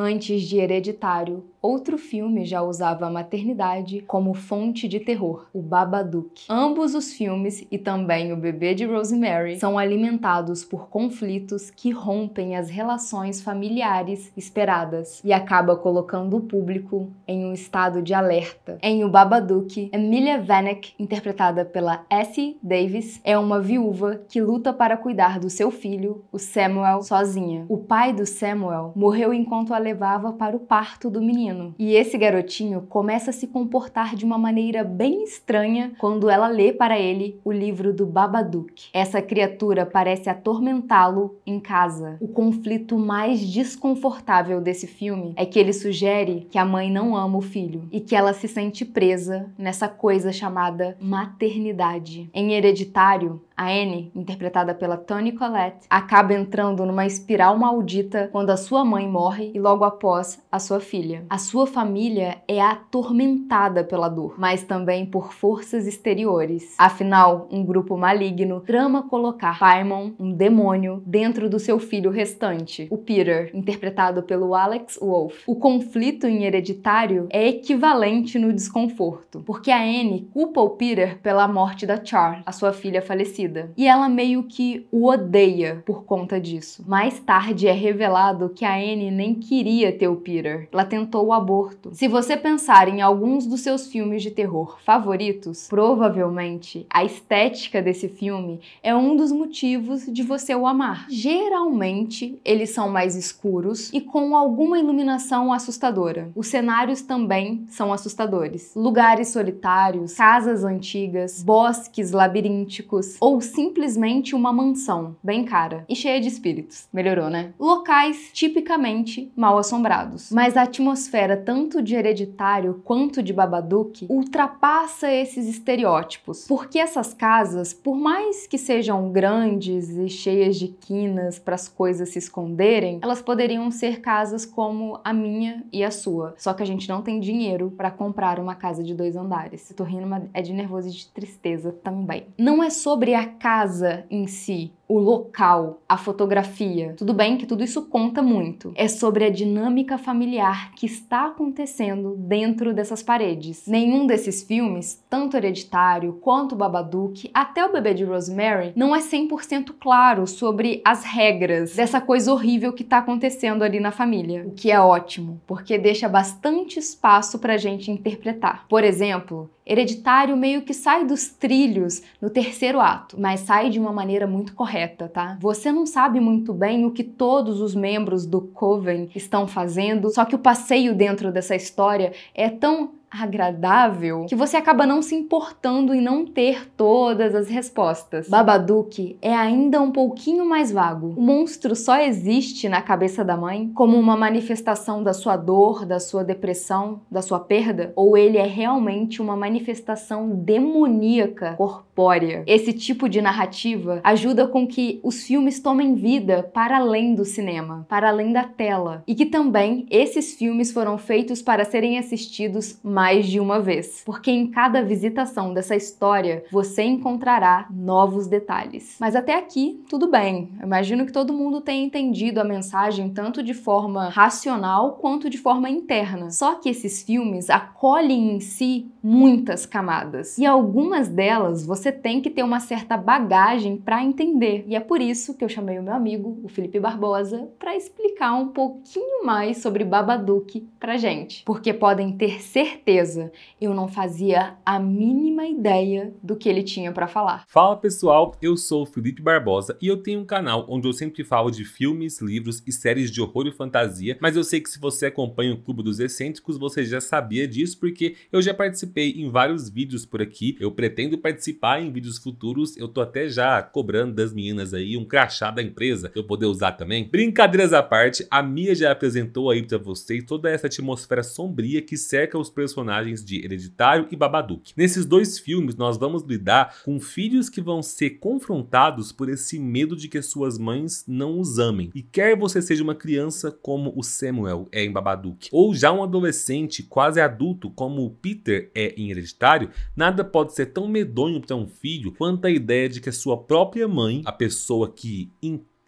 Antes de Hereditário, outro filme já usava a maternidade como fonte de terror, o Babadook. Ambos os filmes e também o bebê de Rosemary são alimentados por conflitos que rompem as relações familiares esperadas e acaba colocando o público em um estado de alerta. Em O Babadook, Emilia Vanek, interpretada pela Essie Davis, é uma viúva que luta para cuidar do seu filho, o Samuel, sozinha. O pai do Samuel morreu enquanto a levava para o parto do menino. E esse garotinho começa a se comportar de uma maneira bem estranha quando ela lê para ele o livro do Babadook. Essa criatura parece atormentá-lo em casa. O conflito mais desconfortável desse filme é que ele sugere que a mãe não ama o filho e que ela se sente presa nessa coisa chamada maternidade. Em Hereditário, a Anne, interpretada pela Toni Collette, acaba entrando numa espiral maldita quando a sua mãe morre e logo após a sua filha. A sua família é atormentada pela dor, mas também por forças exteriores. Afinal, um grupo maligno trama colocar Paimon, um demônio, dentro do seu filho restante, o Peter, interpretado pelo Alex Wolff. O conflito em hereditário é equivalente no desconforto, porque a Anne culpa o Peter pela morte da Char, a sua filha falecida E ela meio que o odeia por conta disso. Mais tarde é revelado que a Anne nem queria ter o Peter. Ela tentou o aborto. Se você pensar em alguns dos seus filmes de terror favoritos, provavelmente a estética desse filme é um dos motivos de você o amar. Geralmente, eles são mais escuros e com alguma iluminação assustadora. Os cenários também são assustadores. Lugares solitários, casas antigas, bosques labirínticos ou ou simplesmente uma mansão, bem cara e cheia de espíritos. Melhorou, né? Locais tipicamente mal assombrados. Mas a atmosfera tanto de Hereditário quanto de Babadook ultrapassa esses estereótipos, porque essas casas, por mais que sejam grandes e cheias de quinas para as coisas se esconderem, elas poderiam ser casas como a minha e a sua. Só que a gente não tem dinheiro para comprar uma casa de dois andares. Eu tô rindo, mas é de nervoso e de tristeza também. Não é sobre a casa em si, o local, a fotografia. Tudo bem que tudo isso conta muito. É sobre a dinâmica familiar que está acontecendo dentro dessas paredes. Nenhum desses filmes, tanto Hereditário quanto Babadook, até o Bebê de Rosemary, não é 100% claro sobre as regras dessa coisa horrível que está acontecendo ali na família. O que é ótimo, porque deixa bastante espaço para a gente interpretar. Por exemplo, Hereditário meio que sai dos trilhos no terceiro ato, mas sai de uma maneira muito correta, tá? Você não sabe muito bem o que todos os membros do Coven estão fazendo, só que o passeio dentro dessa história é tão agradável que você acaba não se importando em não ter todas as respostas. Babadook é ainda um pouquinho mais vago. O monstro só existe na cabeça da mãe como uma manifestação da sua dor, da sua depressão, da sua perda, ou ele é realmente uma manifestação demoníaca corpórea. Esse tipo de narrativa ajuda com que os filmes tomem vida para além do cinema, para além da tela, e que também esses filmes foram feitos para serem assistidos mais de uma vez, porque em cada visitação dessa história você encontrará novos detalhes. Mas até aqui, tudo bem. Eu imagino que todo mundo tenha entendido a mensagem tanto de forma racional quanto de forma interna. Só que esses filmes acolhem em si muitas camadas e algumas delas você tem que ter uma certa bagagem para entender. E é por isso que eu chamei o meu amigo, o Felipe Barbosa, para explicar um pouquinho mais sobre Babadook pra gente, porque podem ter certeza certeza, eu não fazia a mínima ideia do que ele tinha para falar. Fala pessoal, eu sou o Felipe Barbosa e eu tenho um canal onde eu sempre falo de filmes, livros e séries de horror e fantasia, mas eu sei que se você acompanha o Clube dos Excêntricos, você já sabia disso porque eu já participei em vários vídeos por aqui, eu pretendo participar em vídeos futuros, eu tô até já cobrando das meninas aí um crachá da empresa pra eu poder usar também. Brincadeiras à parte, a Mia já apresentou aí para vocês toda essa atmosfera sombria que cerca os personagens de Hereditário e Babadook. Nesses dois filmes, nós vamos lidar com filhos que vão ser confrontados por esse medo de que suas mães não os amem. E quer você seja uma criança como o Samuel é em Babadook, ou já um adolescente quase adulto como o Peter é em Hereditário, nada pode ser tão medonho para um filho quanto a ideia de que a sua própria mãe, a pessoa que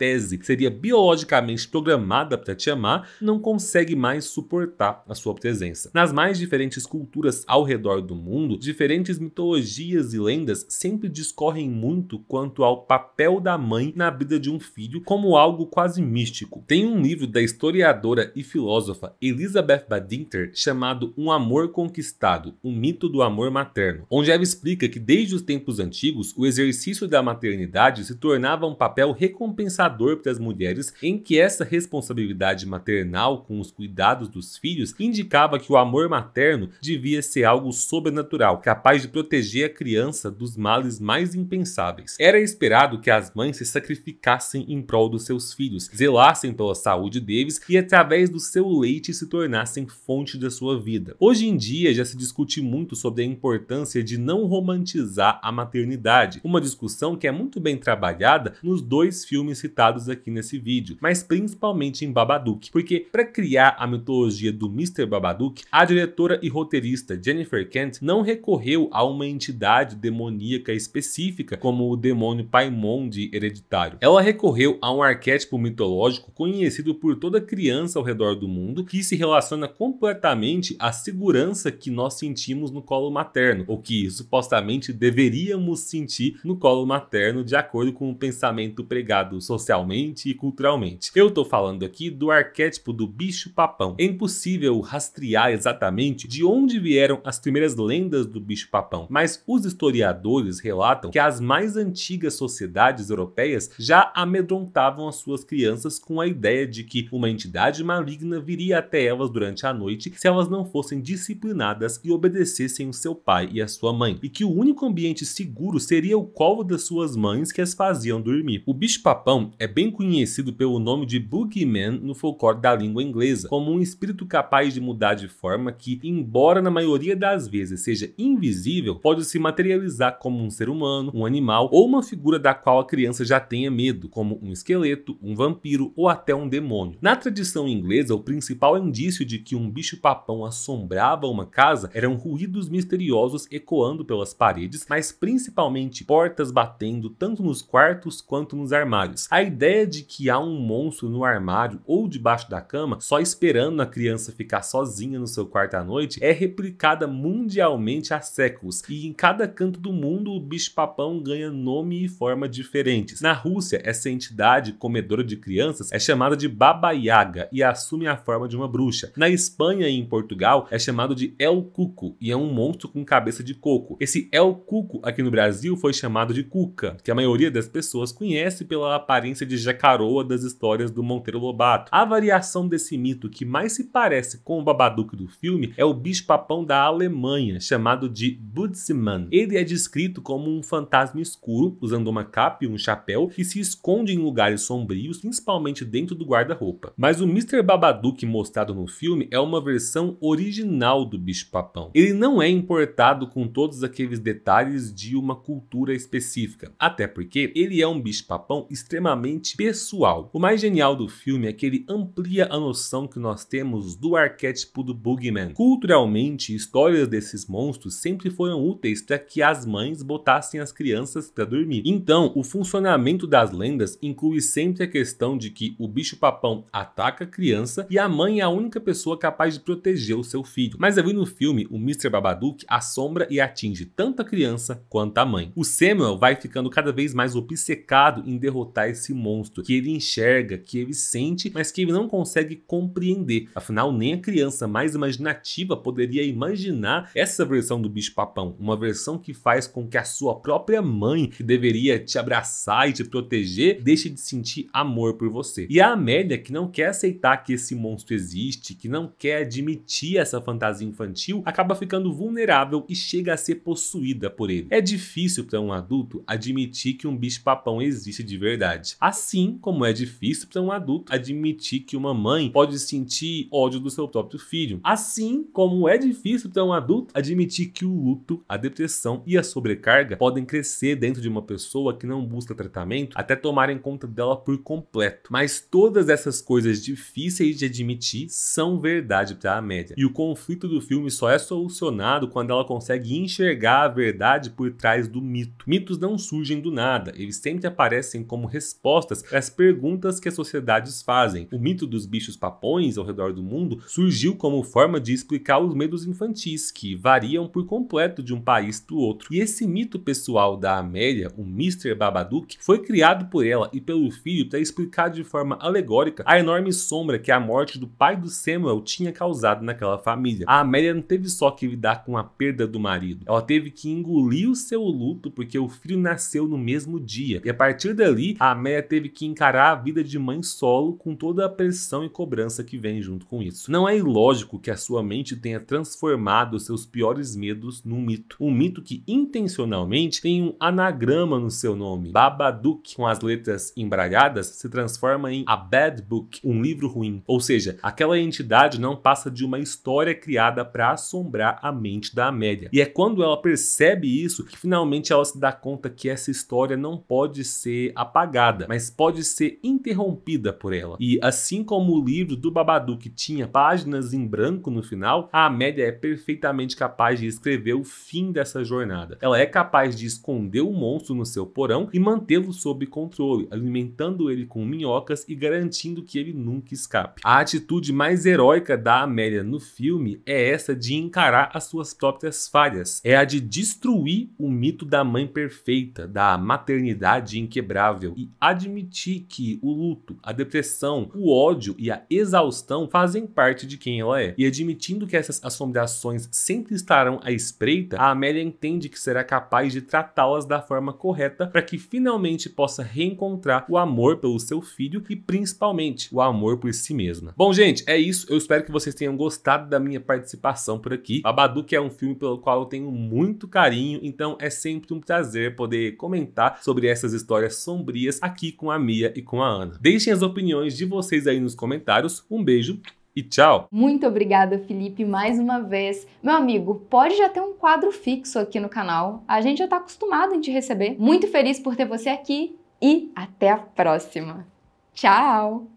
tese seria biologicamente programada para te amar, não consegue mais suportar a sua presença. Nas mais diferentes culturas ao redor do mundo, diferentes mitologias e lendas sempre discorrem muito quanto ao papel da mãe na vida de um filho como algo quase místico. Tem um livro da historiadora e filósofa Elizabeth Badinter chamado Um Amor Conquistado, o mito do amor materno, onde ela explica que desde os tempos antigos o exercício da maternidade se tornava um papel recompensador para as mulheres, em que essa responsabilidade maternal com os cuidados dos filhos indicava que o amor materno devia ser algo sobrenatural, capaz de proteger a criança dos males mais impensáveis. Era esperado que as mães se sacrificassem em prol dos seus filhos, zelassem pela saúde deles e através do seu leite se tornassem fonte da sua vida. Hoje em dia já se discute muito sobre a importância de não romantizar a maternidade, uma discussão que é muito bem trabalhada nos dois filmes citados aqui nesse vídeo, mas principalmente em Babadook, porque para criar a mitologia do Mr. Babadook, a diretora e roteirista Jennifer Kent não recorreu a uma entidade demoníaca específica como o demônio Paimon de Hereditário. Ela recorreu a um arquétipo mitológico conhecido por toda criança ao redor do mundo que se relaciona completamente à segurança que nós sentimos no colo materno, ou que supostamente deveríamos sentir no colo materno de acordo com o pensamento pregado socialmente e culturalmente. Eu tô falando aqui do arquétipo do bicho-papão. É impossível rastrear exatamente de onde vieram as primeiras lendas do bicho-papão, mas os historiadores relatam que as mais antigas sociedades europeias já amedrontavam as suas crianças com a ideia de que uma entidade maligna viria até elas durante a noite se elas não fossem disciplinadas e obedecessem o seu pai e a sua mãe, e que o único ambiente seguro seria o colo das suas mães que as faziam dormir. O bicho-papão é bem conhecido pelo nome de Boogeyman no folclore da língua inglesa, como um espírito capaz de mudar de forma que, embora na maioria das vezes seja invisível, pode se materializar como um ser humano, um animal ou uma figura da qual a criança já tenha medo, como um esqueleto, um vampiro ou até um demônio. Na tradição inglesa, o principal indício de que um bicho-papão assombrava uma casa eram ruídos misteriosos ecoando pelas paredes, mas principalmente portas batendo tanto nos quartos quanto nos armários. A ideia de que há um monstro no armário ou debaixo da cama só esperando a criança ficar sozinha no seu quarto à noite é replicada mundialmente há séculos e em cada canto do mundo o bicho-papão ganha nome e forma diferentes. Na Rússia, essa entidade comedora de crianças é chamada de Baba Yaga e assume a forma de uma bruxa. Na Espanha e em Portugal é chamado de El Cuco e é um monstro com cabeça de coco. Esse El Cuco aqui no Brasil foi chamado de Cuca, que a maioria das pessoas conhece pela aparência de jacaroa das histórias do Monteiro Lobato. A variação desse mito que mais se parece com o Babadook do filme é o bicho-papão da Alemanha, chamado de Budziman. Ele é descrito como um fantasma escuro, usando uma capa e um chapéu, que se esconde em lugares sombrios, principalmente dentro do guarda-roupa. Mas o Mr. Babadook mostrado no filme é uma versão original do bicho-papão. Ele não é importado com todos aqueles detalhes de uma cultura específica, até porque ele é um bicho-papão extremamente pessoal. O mais genial do filme é que ele amplia a noção que nós temos do arquétipo do Boogeyman. Culturalmente, histórias desses monstros sempre foram úteis para que as mães botassem as crianças para dormir. Então, o funcionamento das lendas inclui sempre a questão de que o bicho-papão ataca a criança e a mãe é a única pessoa capaz de proteger o seu filho. Mas ali no filme, o Mr. Babadook assombra e atinge tanto a criança quanto a mãe. O Samuel vai ficando cada vez mais obcecado em derrotar esse monstro que ele enxerga, que ele sente, mas que ele não consegue compreender. Afinal, nem a criança mais imaginativa poderia imaginar essa versão do bicho-papão, uma versão que faz com que a sua própria mãe, que deveria te abraçar e te proteger, deixe de sentir amor por você. E a Amélia, que não quer aceitar que esse monstro existe, que não quer admitir essa fantasia infantil, acaba ficando vulnerável e chega a ser possuída por ele. É difícil para um adulto admitir que um bicho-papão existe de verdade. Assim como é difícil para um adulto admitir que uma mãe pode sentir ódio do seu próprio filho. Assim como é difícil para um adulto admitir que o luto, a depressão e a sobrecarga podem crescer dentro de uma pessoa que não busca tratamento até tomarem conta dela por completo. Mas todas essas coisas difíceis de admitir são verdade para a média. E o conflito do filme só é solucionado quando ela consegue enxergar a verdade por trás do mito. Mitos não surgem do nada, eles sempre aparecem como resposta respostas as perguntas que as sociedades fazem. O mito dos bichos papões ao redor do mundo surgiu como forma de explicar os medos infantis, que variam por completo de um país para o outro. E esse mito pessoal da Amélia, o Mr. Babadook, foi criado por ela e pelo filho para explicar de forma alegórica a enorme sombra que a morte do pai do Samuel tinha causado naquela família. A Amélia não teve só que lidar com a perda do marido, ela teve que engolir o seu luto porque o filho nasceu no mesmo dia. E a partir dali, a Amélia teve que encarar a vida de mãe solo com toda a pressão e cobrança que vem junto com isso. Não é ilógico que a sua mente tenha transformado seus piores medos num mito. Um mito que intencionalmente tem um anagrama no seu nome. Babadook, com as letras embralhadas, se transforma em A Bad Book, um livro ruim. Ou seja, aquela entidade não passa de uma história criada para assombrar a mente da Amélia. E é quando ela percebe isso que finalmente ela se dá conta que essa história não pode ser apagada, mas pode ser interrompida por ela. E assim como o livro do Babadook tinha páginas em branco no final, a Amélia é perfeitamente capaz de escrever o fim dessa jornada. Ela é capaz de esconder o monstro no seu porão e mantê-lo sob controle, alimentando ele com minhocas e garantindo que ele nunca escape. A atitude mais heróica da Amélia no filme é essa de encarar as suas próprias falhas, é a de destruir o mito da mãe perfeita, da maternidade inquebrável e admitir que o luto, a depressão, o ódio e a exaustão fazem parte de quem ela é. E admitindo que essas assombrações sempre estarão à espreita, a Amélia entende que será capaz de tratá-las da forma correta para que finalmente possa reencontrar o amor pelo seu filho e principalmente o amor por si mesma. Bom, gente, é isso. Eu espero que vocês tenham gostado da minha participação por aqui. Babadook é um filme pelo qual eu tenho muito carinho, então é sempre um prazer poder comentar sobre essas histórias sombrias aqui com a Mia e com a Ana. Deixem as opiniões de vocês aí nos comentários. Um beijo e tchau! Muito obrigada, Felipe, mais uma vez. Meu amigo, pode já ter um quadro fixo aqui no canal. A gente já está acostumado em te receber. Muito feliz por ter você aqui e até a próxima. Tchau!